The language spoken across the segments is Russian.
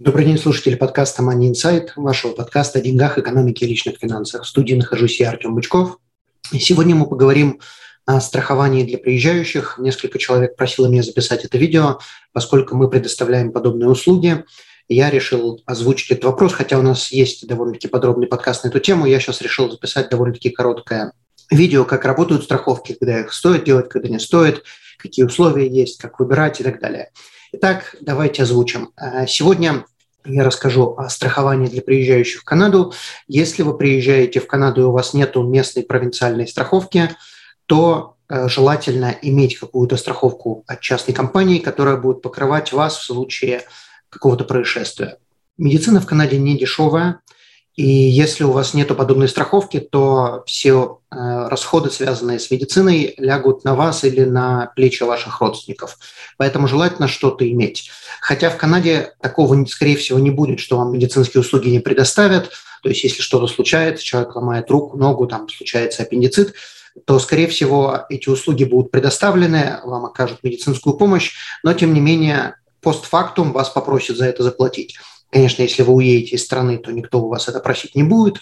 Добрый день, слушатели подкаста Money Insight, вашего подкаста о деньгах, экономике и личных финансах. В студии нахожусь я, Артем Бычков. Сегодня мы поговорим о страховании для приезжающих. Несколько человек просило меня записать это видео, поскольку мы предоставляем подобные услуги. Я решил озвучить этот вопрос, хотя у нас есть довольно-таки подробный подкаст на эту тему. Я сейчас решил записать довольно-таки короткое видео, как работают страховки, когда их стоит делать, когда не стоит, какие условия есть, как выбирать и так далее. Итак, давайте озвучим. Э, сегодня я расскажу о страховании для приезжающих в Канаду. Если вы приезжаете в Канаду и у вас нет местной провинциальной страховки, то э, желательно иметь какую-то страховку от частной компании, которая будет покрывать вас в случае какого-то происшествия. Медицина в Канаде не дешевая, и если у вас нет подобной страховки, то все э, расходы, связанные с медициной, лягут на вас или на плечи ваших родственников. Поэтому желательно что-то иметь. Хотя в Канаде такого, скорее всего, не будет, что вам медицинские услуги не предоставят. То есть если что-то случается, человек ломает руку, ногу, там случается аппендицит, то, скорее всего, эти услуги будут предоставлены, вам окажут медицинскую помощь, но, тем не менее, постфактум вас попросят за это заплатить. Конечно, если вы уедете из страны, то никто у вас это просить не будет,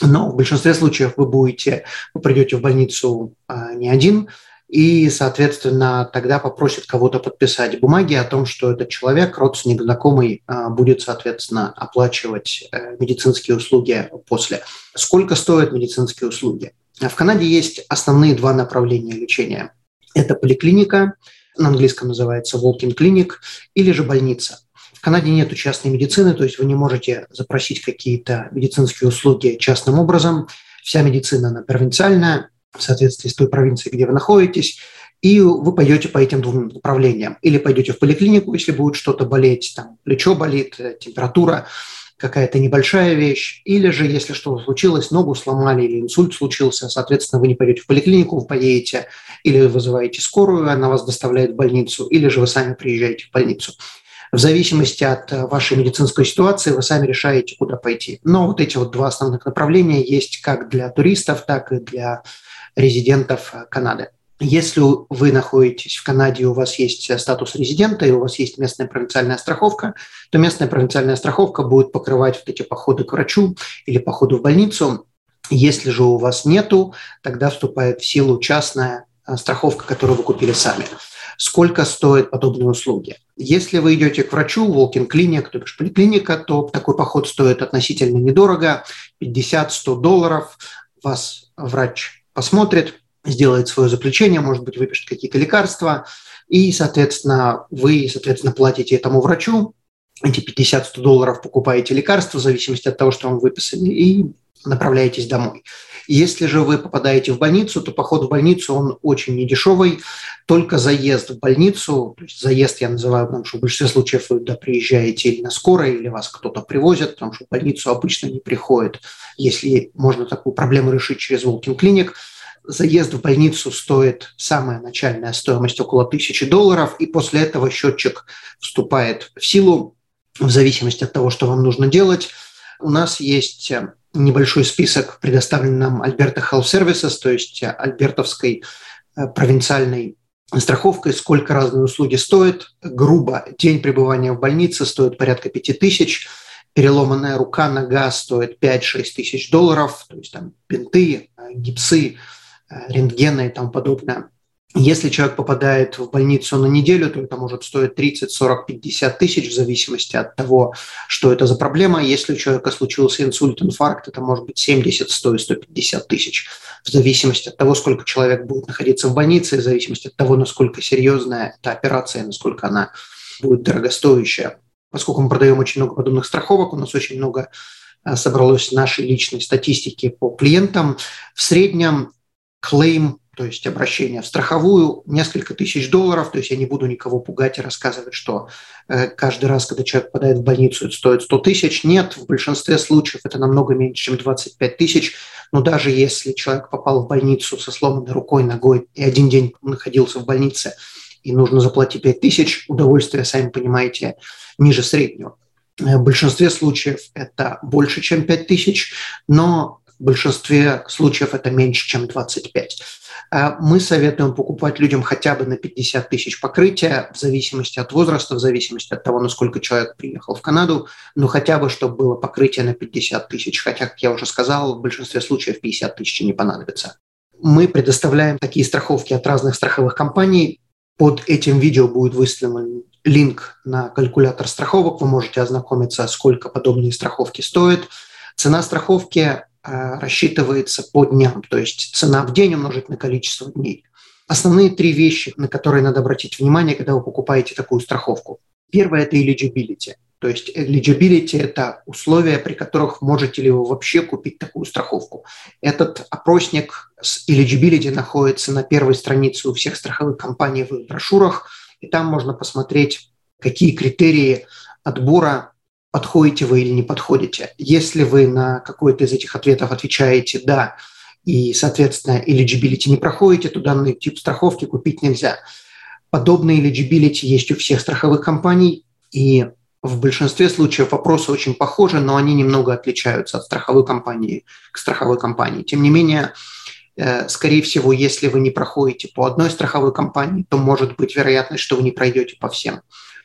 но в большинстве случаев вы будете, вы придете в больницу а, не один, и, соответственно, тогда попросят кого-то подписать бумаги о том, что этот человек, родственник, знакомый, а, будет, соответственно, оплачивать э, медицинские услуги после. Сколько стоят медицинские услуги? В Канаде есть основные два направления лечения. Это поликлиника, на английском называется walking clinic, или же больница – в Канаде нет частной медицины, то есть вы не можете запросить какие-то медицинские услуги частным образом. Вся медицина, она провинциальная, в соответствии с той провинцией, где вы находитесь, и вы пойдете по этим двум направлениям. Или пойдете в поликлинику, если будет что-то болеть, там плечо болит, э, температура, какая-то небольшая вещь, или же, если что-то случилось, ногу сломали или инсульт случился, соответственно, вы не пойдете в поликлинику, вы поедете, или вызываете скорую, она вас доставляет в больницу, или же вы сами приезжаете в больницу. В зависимости от э, вашей медицинской ситуации вы сами решаете, куда пойти. Но вот эти вот два основных направления есть как для туристов, так и для резидентов э, Канады. Если вы находитесь в Канаде, у вас есть э, статус резидента, и у вас есть местная провинциальная страховка, то местная провинциальная страховка будет покрывать вот эти походы к врачу или походы в больницу. Если же у вас нету, тогда вступает в силу частная страховка, которую вы купили сами сколько стоят подобные услуги. Если вы идете к врачу, walk-in клиник, то бишь поликлиника, то такой поход стоит относительно недорого, 50-100 долларов. Вас врач посмотрит, сделает свое заключение, может быть, выпишет какие-то лекарства, и, соответственно, вы, соответственно, платите этому врачу, эти 50-100 долларов покупаете лекарства в зависимости от того, что вам выписали, и направляетесь домой. Если же вы попадаете в больницу, то поход в больницу, он очень недешевый. Только заезд в больницу, то есть заезд я называю, потому что в большинстве случаев вы туда приезжаете или на скорой, или вас кто-то привозит, потому что в больницу обычно не приходит. Если можно такую проблему решить через walking клиник, заезд в больницу стоит самая начальная стоимость около тысячи долларов, и после этого счетчик вступает в силу в зависимости от того, что вам нужно делать. У нас есть небольшой список, предоставленный нам Альберта Health Services, то есть альбертовской э, провинциальной страховкой, сколько разные услуги стоят. Грубо, день пребывания в больнице стоит порядка 5 тысяч, переломанная рука, нога стоит 5-6 тысяч долларов, то есть там бинты, э, гипсы, э, рентгены и тому подобное. Если человек попадает в больницу на неделю, то это может стоить 30, 40, 50 тысяч в зависимости от того, что это за проблема. Если у человека случился инсульт, инфаркт, это может быть 70, 100 и 150 тысяч в зависимости от того, сколько человек будет находиться в больнице, в зависимости от того, насколько серьезная эта операция, насколько она будет дорогостоящая. Поскольку мы продаем очень много подобных страховок, у нас очень много а, собралось нашей личной статистики по клиентам. В среднем клейм то есть обращение в страховую, несколько тысяч долларов, то есть я не буду никого пугать и рассказывать, что э, каждый раз, когда человек попадает в больницу, это стоит 100 тысяч. Нет, в большинстве случаев это намного меньше, чем 25 тысяч. Но даже если человек попал в больницу со сломанной рукой, ногой и один день находился в больнице, и нужно заплатить 5 тысяч, удовольствие, сами понимаете, ниже среднего. Э, в большинстве случаев это больше, чем 5 тысяч, но в большинстве случаев это меньше, чем 25. Э, мы советуем покупать людям хотя бы на 50 тысяч покрытия, в зависимости от возраста, в зависимости от того, насколько человек приехал в Канаду, но хотя бы, чтобы было покрытие на 50 тысяч. Хотя, как я уже сказал, в большинстве случаев 50 тысяч не понадобится. Мы предоставляем такие страховки от разных страховых компаний. Под этим видео будет выставлен линк на калькулятор страховок. Вы можете ознакомиться, сколько подобные страховки стоят. Цена страховки рассчитывается по дням, то есть цена в день умножить на количество дней. Основные три вещи, на которые надо обратить внимание, когда вы покупаете такую страховку. Первое – это eligibility. То есть eligibility – это условия, при которых можете ли вы вообще купить такую страховку. Этот опросник с eligibility находится на первой странице у всех страховых компаний в брошюрах, и там можно посмотреть, какие критерии отбора подходите вы или не подходите. Если вы на какой-то из этих ответов отвечаете «да», и, соответственно, eligibility не проходите, то данный тип страховки купить нельзя. Подобные eligibility есть у всех страховых компаний, и в большинстве случаев вопросы очень похожи, но они немного отличаются от страховой компании к страховой компании. Тем не менее, э, скорее всего, если вы не проходите по одной страховой компании, то может быть вероятность, что вы не пройдете по всем.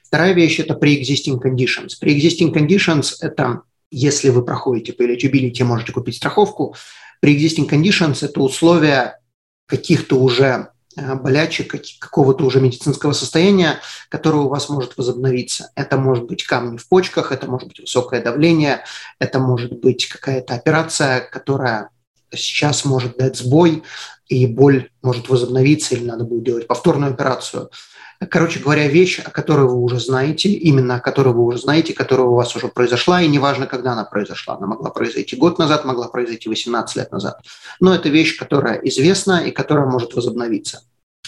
Вторая вещь – это pre-existing conditions. Pre-existing conditions – это если вы проходите по eligibility, можете купить страховку. Pre-existing conditions – это условия каких-то уже Э, болячек, какого-то уже медицинского состояния, которое у вас может возобновиться. Это может быть камни в почках, это может быть высокое давление, это может быть какая-то операция, которая сейчас может дать сбой, и боль может возобновиться, или надо будет делать повторную операцию. Короче говоря, вещь, о которой вы уже знаете, именно о которой вы уже знаете, которая у вас уже произошла, и неважно, когда она произошла. Она могла произойти год назад, могла произойти 18 лет назад. Но это вещь, которая известна и которая может возобновиться.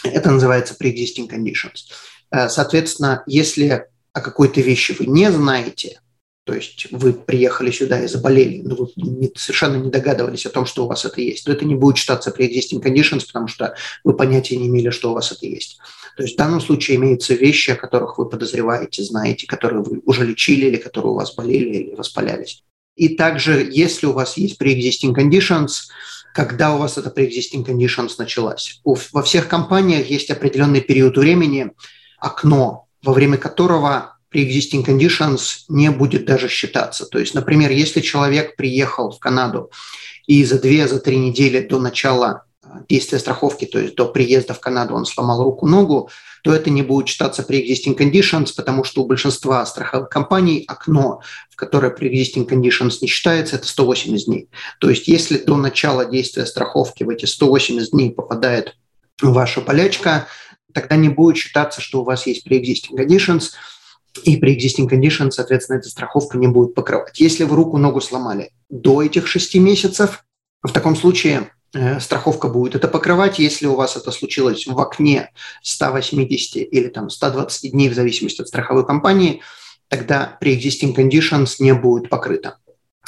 Это называется pre-existing conditions. Э, соответственно, если о какой-то вещи вы не знаете, то есть вы приехали сюда и заболели, но вы не, совершенно не догадывались о том, что у вас это есть, то это не будет считаться pre-existing conditions, потому что вы понятия не имели, что у вас это есть. То есть в данном случае имеются вещи, о которых вы подозреваете, знаете, которые вы уже лечили или которые у вас болели или воспалялись. И также, если у вас есть pre-existing conditions, когда у вас это pre-existing conditions началась. Во всех компаниях есть определенный период времени, окно, во время которого pre-existing conditions не будет даже считаться. То есть, например, если человек приехал в Канаду и за две, за три недели до начала а, действия страховки, то есть до приезда в Канаду он сломал руку-ногу, то это не будет считаться pre-existing conditions, потому что у большинства страховых компаний окно, в которое pre-existing conditions не считается, это 180 дней. То есть если до начала действия страховки в эти 180 дней попадает ваша болячка, тогда не будет считаться, что у вас есть pre-existing conditions – и при existing condition, соответственно, эта страховка не будет покрывать. Если вы руку-ногу сломали до этих шести месяцев, в таком случае э, страховка будет это покрывать. Если у вас это случилось в окне 180 или там 120 дней, в зависимости от страховой компании, тогда при existing conditions не будет покрыто.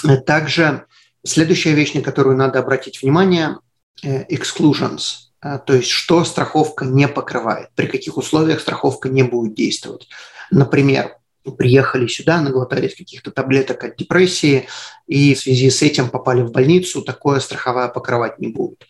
Э, также следующая вещь, на которую надо обратить внимание э, – exclusions – то есть что страховка не покрывает, при каких условиях страховка не будет действовать. Например, приехали сюда, наглотались каких-то таблеток от депрессии и в связи с этим попали в больницу, такое страховая покрывать не будет.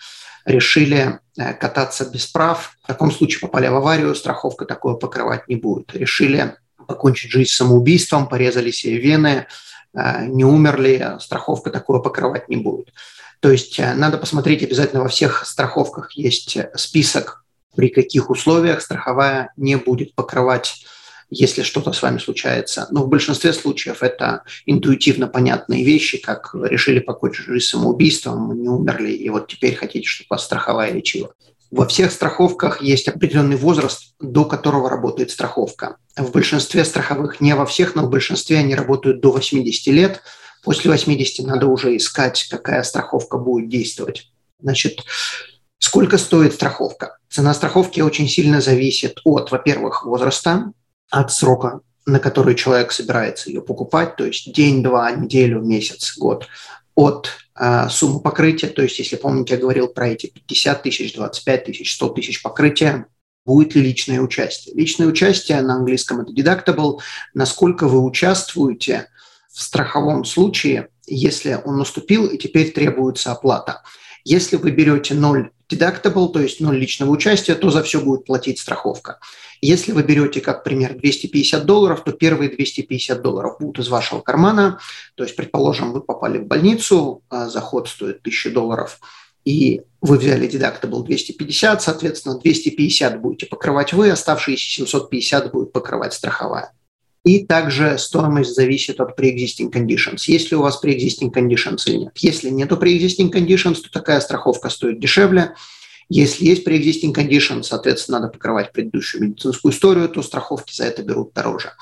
Решили э, кататься без прав, в таком случае попали в аварию, страховка такое покрывать не будет. Решили покончить жизнь самоубийством, порезали себе вены, э, не умерли, страховка такое покрывать не будет. То есть э, надо посмотреть обязательно во всех страховках есть список, при каких условиях страховая не будет покрывать если что-то с вами случается. Но в большинстве случаев это интуитивно понятные вещи, как решили покончить жизнь самоубийством, не умерли, и вот теперь хотите, чтобы вас страховая лечила. Во всех страховках есть определенный возраст, до которого работает страховка. В большинстве страховых, не во всех, но в большинстве они работают до 80 лет. После 80 надо уже искать, какая страховка будет действовать. Значит, Сколько стоит страховка? Цена страховки очень сильно зависит от, во-первых, возраста, от срока, на который человек собирается ее покупать, то есть день, два, неделю, месяц, год, от э, суммы покрытия, то есть, если помните, я говорил про эти 50 тысяч, 25 тысяч, 100 тысяч покрытия, будет ли личное участие. Личное участие на английском это deductible, насколько вы участвуете в страховом случае, если он наступил и теперь требуется оплата. Если вы берете 0 deductible, то есть 0 личного участия, то за все будет платить страховка. Если вы берете, как пример, 250 долларов, то первые 250 долларов будут из вашего кармана. То есть, предположим, вы попали в больницу, а заход стоит 1000 долларов, и вы взяли deductible 250, соответственно, 250 будете покрывать вы, оставшиеся 750 будет покрывать страховая. И также стоимость зависит от pre-existing conditions. Есть ли у вас pre-existing conditions или нет. Если нет pre-existing conditions, то такая страховка стоит дешевле. Если есть pre-existing conditions, соответственно, надо покрывать предыдущую медицинскую историю, то страховки за это берут дороже.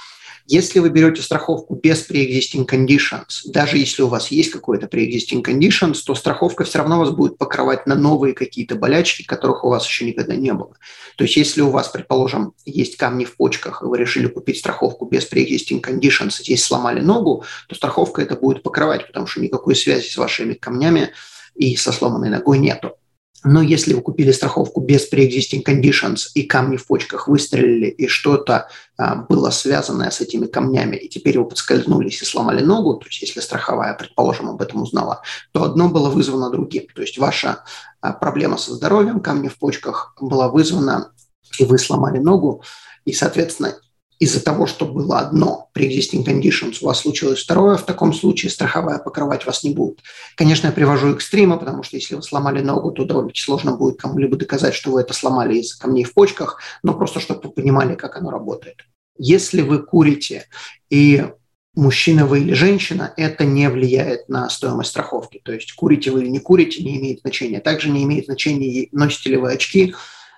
Если вы берете страховку без pre-existing conditions, даже если у вас есть какой-то pre-existing conditions, то страховка все равно вас будет покрывать на новые какие-то болячки, которых у вас еще никогда не было. То есть если у вас, предположим, есть камни в почках, и вы решили купить страховку без pre-existing conditions, здесь сломали ногу, то страховка это будет покрывать, потому что никакой связи с вашими камнями и со сломанной ногой нету. Но если вы купили страховку без pre-existing conditions и камни в почках выстрелили, и что-то а, было связанное с этими камнями, и теперь вы подскользнулись и сломали ногу, то есть если страховая, предположим, об этом узнала, то одно было вызвано другим. То есть ваша а, проблема со здоровьем, камни в почках была вызвана, и вы сломали ногу, и, соответственно, из-за того, что было одно pre-existing conditions, у вас случилось второе, в таком случае страховая покрывать вас не будет. Конечно, я привожу экстримы, потому что если вы сломали ногу, то довольно сложно будет кому-либо доказать, что вы это сломали из камней в почках, но просто чтобы вы понимали, как оно работает. Если вы курите и мужчина вы или женщина, это не влияет на стоимость страховки. То есть курите вы или не курите, не имеет значения. Также не имеет значения, носите ли вы очки,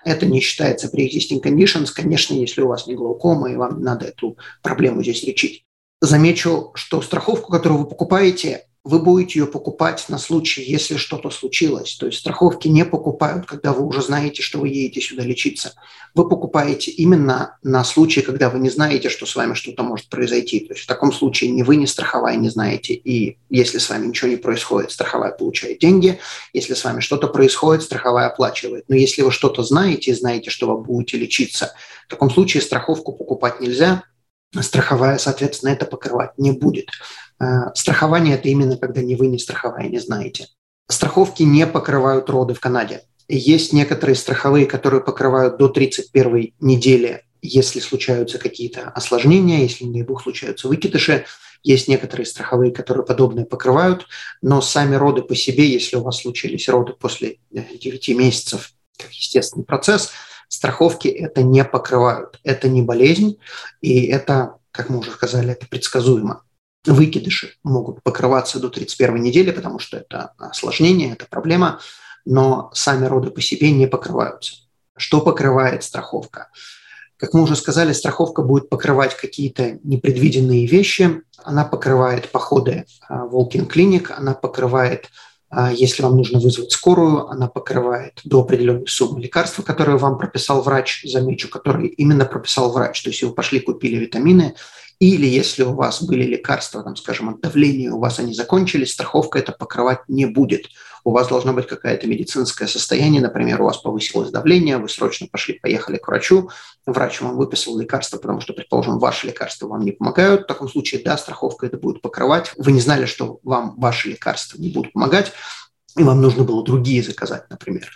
это не считается pre-existing conditions, конечно, если у вас не глаукома, и вам надо эту проблему здесь лечить. Замечу, что страховку, которую вы покупаете, вы будете ее покупать на случай, если что-то случилось. То есть страховки не покупают, когда вы уже знаете, что вы едете сюда лечиться. Вы покупаете именно на случай, когда вы не знаете, что с вами что-то может произойти. То есть в таком случае ни вы, ни страховая не знаете. И если с вами ничего не происходит, страховая получает деньги. Если с вами что-то происходит, страховая оплачивает. Но если вы что-то знаете и знаете, что вы будете лечиться, в таком случае страховку покупать нельзя, страховая, соответственно, это покрывать не будет. Э, страхование – это именно когда ни вы, ни страховая не знаете. Страховки не покрывают роды в Канаде. Есть некоторые страховые, которые покрывают до 31 недели, если случаются какие-то осложнения, если, не бог, случаются выкидыши. Есть некоторые страховые, которые подобное покрывают, но сами роды по себе, если у вас случились роды после 9 месяцев, как естественный процесс, страховки это не покрывают. Это не болезнь, и это, как мы уже сказали, это предсказуемо выкидыши могут покрываться до 31 недели, потому что это осложнение, это проблема, но сами роды по себе не покрываются. Что покрывает страховка? Как мы уже сказали, страховка будет покрывать какие-то непредвиденные вещи. Она покрывает походы в walk клиник, она покрывает, а, если вам нужно вызвать скорую, она покрывает до определенной суммы лекарства, которые вам прописал врач, замечу, которые именно прописал врач. То есть вы пошли, купили витамины, или если у вас были лекарства, там, скажем, от давления, у вас они закончились, страховка это покрывать не будет. У вас должно быть какое-то медицинское состояние, например, у вас повысилось давление, вы срочно пошли, поехали к врачу, врач вам выписал лекарства, потому что, предположим, ваши лекарства вам не помогают. В таком случае, да, страховка это будет покрывать. Вы не знали, что вам ваши лекарства не будут помогать, и вам нужно было другие заказать, например.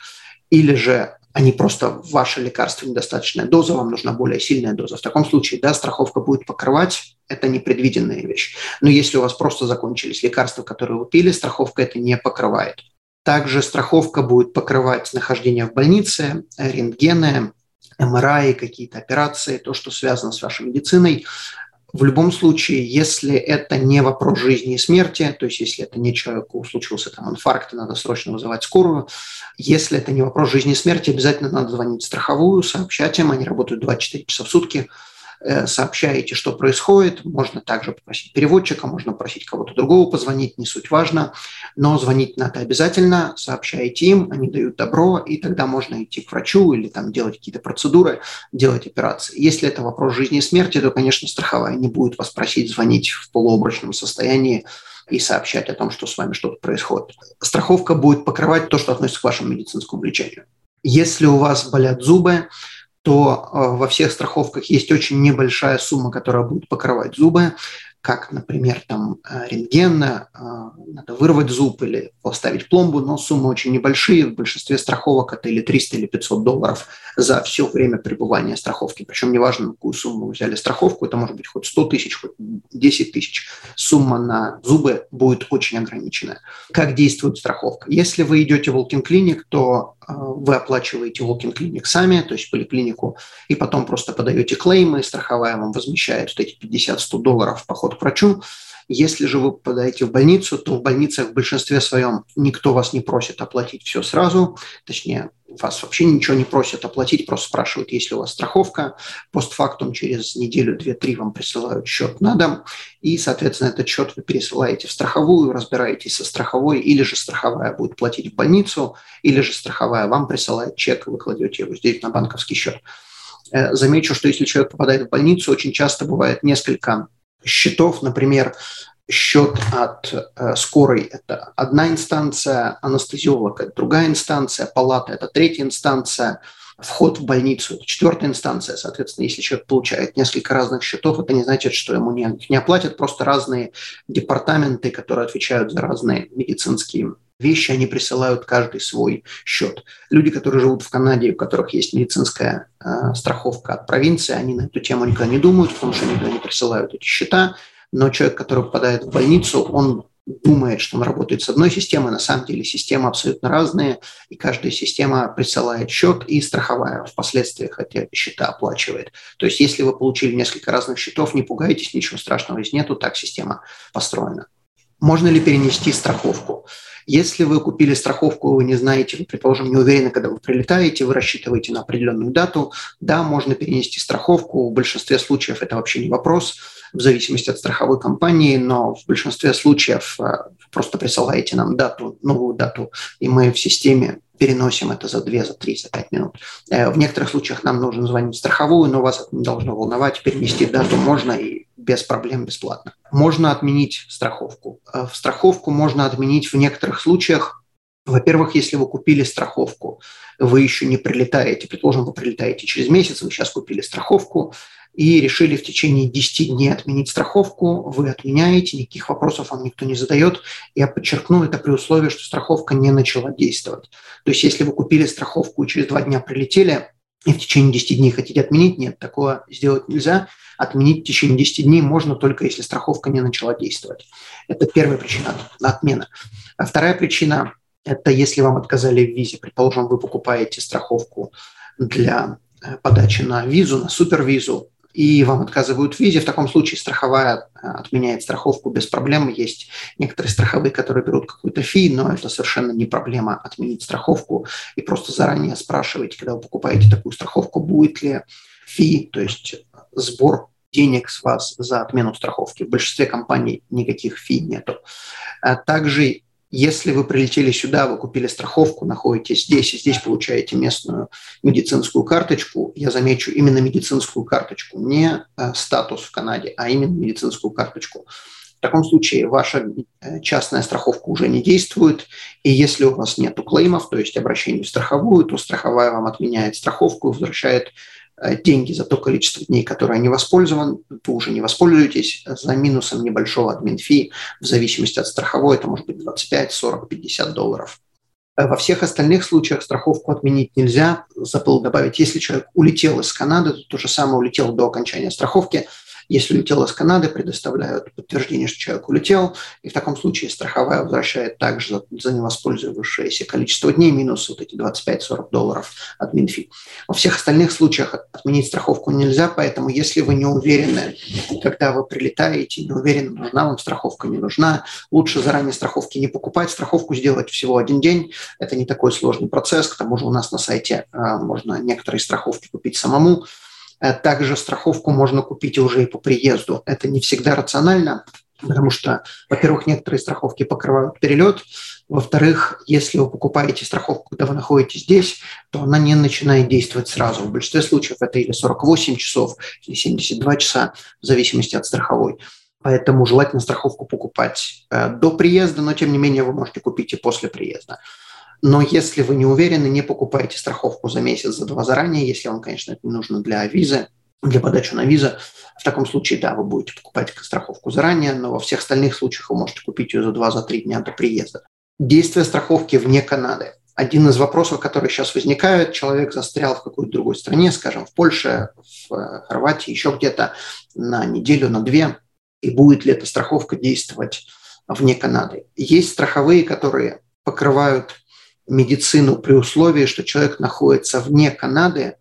Или же они просто ваше лекарство недостаточная доза, вам нужна более сильная доза. В таком случае, да, страховка будет покрывать, это непредвиденная вещь. Но если у вас просто закончились лекарства, которые вы пили, страховка это не покрывает. Также страховка будет покрывать нахождение в больнице, рентгены, МРАИ, какие-то операции, то, что связано с вашей медициной. В любом случае, если это не вопрос жизни и смерти, то есть если это не человеку случился там инфаркт, и надо срочно вызывать скорую, если это не вопрос жизни и смерти, обязательно надо звонить в страховую, сообщать им, они работают 24 часа в сутки, сообщаете, что происходит. Можно также попросить переводчика, можно попросить кого-то другого позвонить, не суть важно. Но звонить надо обязательно, сообщаете им, они дают добро, и тогда можно идти к врачу или там делать какие-то процедуры, делать операции. Если это вопрос жизни и смерти, то, конечно, страховая не будет вас просить звонить в полуобрачном состоянии, и сообщать о том, что с вами что-то происходит. Страховка будет покрывать то, что относится к вашему медицинскому лечению. Если у вас болят зубы, то э, во всех страховках есть очень небольшая сумма, которая будет покрывать зубы как, например, там э, рентген, э, надо вырвать зуб или поставить пломбу, но суммы очень небольшие. В большинстве страховок это или 300, или 500 долларов за все время пребывания страховки. Причем неважно, на какую сумму вы взяли страховку, это может быть хоть 100 тысяч, хоть 10 тысяч. Сумма на зубы будет очень ограниченная. Как действует страховка? Если вы идете в Walking Clinic, то вы оплачиваете Walking Clinic сами, то есть поликлинику, и потом просто подаете клеймы, страховая вам возмещает вот эти 50-100 долларов поход к врачу. Если же вы попадаете в больницу, то в больницах в большинстве своем никто вас не просит оплатить все сразу, точнее, вас вообще ничего не просят оплатить, просто спрашивают, есть ли у вас страховка. Постфактум через неделю, две, три вам присылают счет на дом, и, соответственно, этот счет вы пересылаете в страховую, разбираетесь со страховой, или же страховая будет платить в больницу, или же страховая вам присылает чек, и вы кладете его здесь на банковский счет. Э, замечу, что если человек попадает в больницу, очень часто бывает несколько счетов, например, счет от э, скорой – это одна инстанция, анестезиолог – это другая инстанция, палата – это третья инстанция, вход в больницу – это четвертая инстанция. Соответственно, если человек получает несколько разных счетов, это не значит, что ему не, не оплатят, просто разные департаменты, которые отвечают за разные медицинские вещи, они присылают каждый свой счет. Люди, которые живут в Канаде, у которых есть медицинская э, страховка от провинции, они на эту тему никогда не думают, потому что они никогда не присылают эти счета. Но человек, который попадает в больницу, он думает, что он работает с одной системой, на самом деле системы абсолютно разные, и каждая система присылает счет и страховая впоследствии, хотя счета оплачивает. То есть если вы получили несколько разных счетов, не пугайтесь, ничего страшного здесь нету, так система построена. Можно ли перенести страховку? Если вы купили страховку, вы не знаете, вы, предположим, не уверены, когда вы прилетаете, вы рассчитываете на определенную дату, да, можно перенести страховку. В большинстве случаев это вообще не вопрос, в зависимости от страховой компании, но в большинстве случаев э, просто присылаете нам дату, новую дату, и мы в системе переносим это за 2, за 3, за 5 минут. Э, в некоторых случаях нам нужно звонить в страховую, но вас это не должно волновать. Перенести дату можно и без проблем бесплатно. Можно отменить страховку. Э, в страховку можно отменить в некоторых случаях. Во-первых, если вы купили страховку, вы еще не прилетаете, предположим, вы прилетаете через месяц, вы сейчас купили страховку, и решили в течение 10 дней отменить страховку, вы отменяете, никаких вопросов вам никто не задает. Я подчеркну, это при условии, что страховка не начала действовать. То есть если вы купили страховку и через два дня прилетели, и в течение 10 дней хотите отменить, нет, такого сделать нельзя. Отменить в течение 10 дней можно только если страховка не начала действовать. Это первая причина отмена. А вторая причина – это если вам отказали в визе. Предположим, вы покупаете страховку для э, подачи на визу, на супервизу, и вам отказывают в визе, в таком случае страховая э, отменяет страховку без проблем. Есть некоторые страховые, которые берут какую-то фи, но это совершенно не проблема отменить страховку. И просто заранее спрашиваете, когда вы покупаете такую страховку, будет ли фи, то есть сбор денег с вас за отмену страховки. В большинстве компаний никаких фи нету. А также если вы прилетели сюда, вы купили страховку, находитесь здесь, и здесь получаете местную медицинскую карточку, я замечу именно медицинскую карточку, не э, статус в Канаде, а именно медицинскую карточку. В таком случае ваша э, частная страховка уже не действует, и если у вас нет клеймов, то есть обращений в страховую, то страховая вам отменяет страховку и возвращает деньги за то количество дней, которые они воспользованы, вы уже не воспользуетесь за минусом небольшого админ фи, в зависимости от страховой, это может быть 25, 40, 50 долларов. Э, во всех остальных случаях страховку отменить нельзя. Забыл добавить, если человек улетел из Канады, то то же самое улетел до окончания страховки – если улетел из Канады, предоставляют подтверждение, что человек улетел, и в таком случае страховая возвращает также за, за невоспользовавшееся количество дней минус вот эти 25-40 долларов от Минфи. Во всех остальных случаях отменить страховку нельзя, поэтому если вы не уверены, когда вы прилетаете, не уверены, нужна вам страховка, не нужна, лучше заранее страховки не покупать, страховку сделать всего один день. Это не такой сложный процесс, к тому же у нас на сайте а, можно некоторые страховки купить самому. Э, также страховку можно купить уже и по приезду. Это не всегда рационально, потому что, во-первых, некоторые страховки покрывают перелет, во-вторых, если вы покупаете страховку, когда вы находитесь здесь, то она не начинает действовать сразу. В большинстве случаев это или 48 часов, или 72 часа, в зависимости от страховой. Поэтому желательно страховку покупать э, до приезда, но тем не менее вы можете купить и после приезда. Но если вы не уверены, не покупайте страховку за месяц, за два заранее, если вам, конечно, это не нужно для визы, для подачи на визу. В таком случае, да, вы будете покупать страховку заранее, но во всех остальных случаях вы можете купить ее за два, за три дня до приезда. Действие страховки вне Канады. Один из вопросов, которые сейчас возникают, человек застрял в какой-то другой стране, скажем, в Польше, в э, Хорватии, еще где-то на неделю, на две, и будет ли эта страховка действовать вне Канады. Есть страховые, которые покрывают медицину при условии, что человек находится вне Канады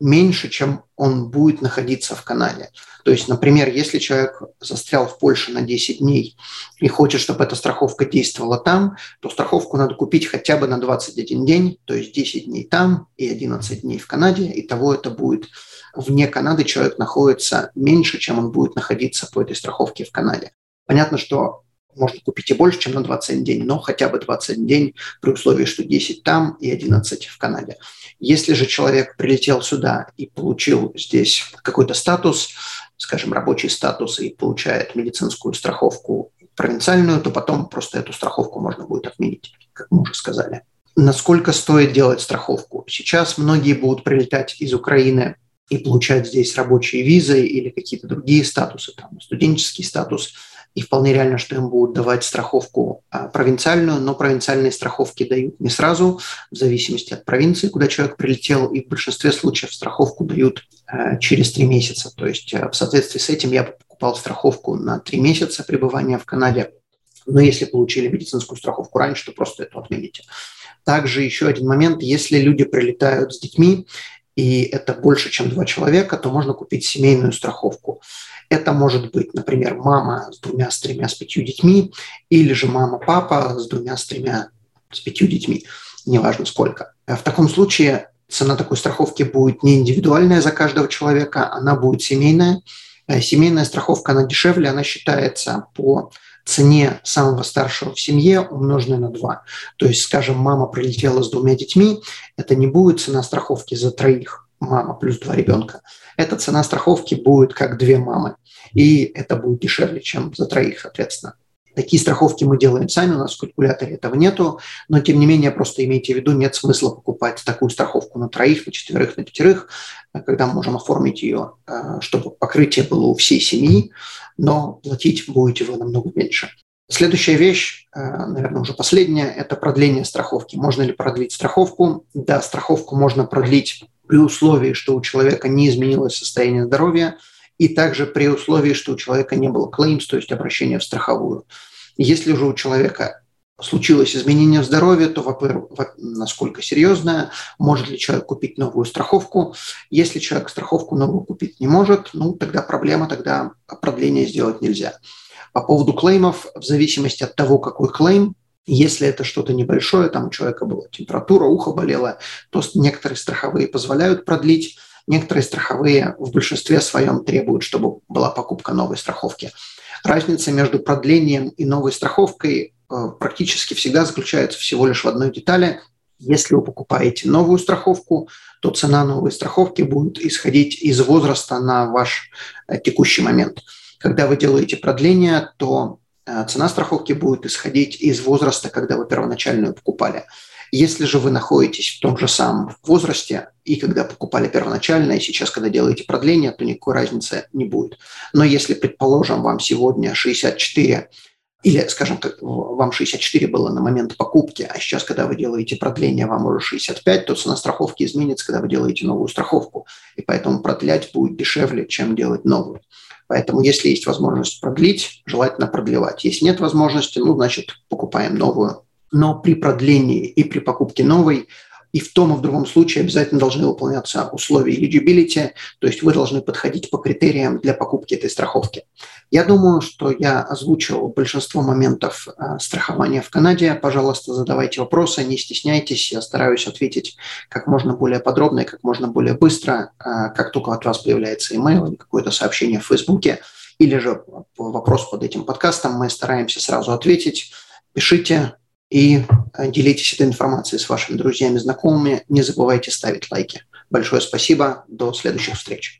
меньше, чем он будет находиться в Канаде. То есть, например, если человек застрял в Польше на 10 дней и хочет, чтобы эта страховка действовала там, то страховку надо купить хотя бы на 21 день, то есть 10 дней там и 11 дней в Канаде. И того это будет вне Канады человек находится меньше, чем он будет находиться по этой страховке в Канаде. Понятно, что можно купить и больше, чем на 21 день, но хотя бы 21 день при условии, что 10 там и 11 в Канаде. Если же человек прилетел сюда и получил здесь какой-то статус, скажем, рабочий статус и получает медицинскую страховку провинциальную, то потом просто эту страховку можно будет отменить, как мы уже сказали. Насколько стоит делать страховку? Сейчас многие будут прилетать из Украины и получать здесь рабочие визы или какие-то другие статусы, там, студенческий статус – и вполне реально, что им будут давать страховку а, провинциальную, но провинциальные страховки дают не сразу, в зависимости от провинции, куда человек прилетел, и в большинстве случаев страховку дают а, через три месяца. То есть а, в соответствии с этим я покупал страховку на три месяца пребывания в Канаде, но если получили медицинскую страховку раньше, то просто эту отмените. Также еще один момент, если люди прилетают с детьми, и это больше, чем два человека, то можно купить семейную страховку. Это может быть, например, мама с двумя, с тремя, с пятью детьми, или же мама-папа с двумя, с тремя, с пятью детьми, неважно сколько. В таком случае цена такой страховки будет не индивидуальная за каждого человека, она будет семейная. Э, семейная страховка, она дешевле, она считается по цене самого старшего в семье умноженной на 2. То есть, скажем, мама прилетела с двумя детьми, это не будет цена страховки за троих, мама плюс два ребенка. Эта цена страховки будет как две мамы. И это будет дешевле, чем за троих, соответственно. Такие страховки мы делаем сами, у нас в калькуляторе этого нету, но тем не менее просто имейте в виду, нет смысла покупать такую страховку на троих, на четверых, на пятерых, когда мы можем оформить ее, э, чтобы покрытие было у всей семьи, но платить будете вы намного меньше. Следующая вещь, э, наверное, уже последняя, это продление страховки. Можно ли продлить страховку? Да, страховку можно продлить при условии, что у человека не изменилось состояние здоровья, и также при условии, что у человека не было claims, то есть обращения в страховую. Если же у человека случилось изменение в здоровье, то, во-первых, насколько серьезное, может ли человек купить новую страховку. Если человек страховку новую купить не может, ну, тогда проблема, тогда продление сделать нельзя. По поводу клеймов, в зависимости от того, какой клейм, если это что-то небольшое, там у человека была температура, ухо болело, то некоторые страховые позволяют продлить, некоторые страховые в большинстве своем требуют, чтобы была покупка новой страховки. Разница между продлением и новой страховкой э, практически всегда заключается всего лишь в одной детали. Если вы покупаете новую страховку, то цена новой страховки будет исходить из возраста на ваш э, текущий момент. Когда вы делаете продление, то Э, цена страховки будет исходить из возраста, когда вы первоначальную покупали. Если же вы находитесь в том же самом возрасте, и когда покупали первоначально, и сейчас, когда делаете продление, то никакой разницы не будет. Но если, предположим, вам сегодня 64, или, скажем, так, вам 64 было на момент покупки, а сейчас, когда вы делаете продление, вам уже 65, то цена страховки изменится, когда вы делаете новую страховку. И поэтому продлять будет дешевле, чем делать новую. Поэтому, если есть возможность продлить, желательно продлевать. Если нет возможности, ну, значит, покупаем новую. Но при продлении и при покупке новой и в том и в другом случае обязательно должны выполняться условия eligibility, то есть вы должны подходить по критериям для покупки этой страховки. Я думаю, что я озвучил большинство моментов э, страхования в Канаде. Пожалуйста, задавайте вопросы, не стесняйтесь. Я стараюсь ответить как можно более подробно и как можно более быстро, э, как только от вас появляется email или какое-то сообщение в Фейсбуке или же вопрос под этим подкастом, мы стараемся сразу ответить. Пишите, и э, делитесь этой информацией с вашими друзьями, знакомыми. Не забывайте ставить лайки. Большое спасибо. До следующих встреч.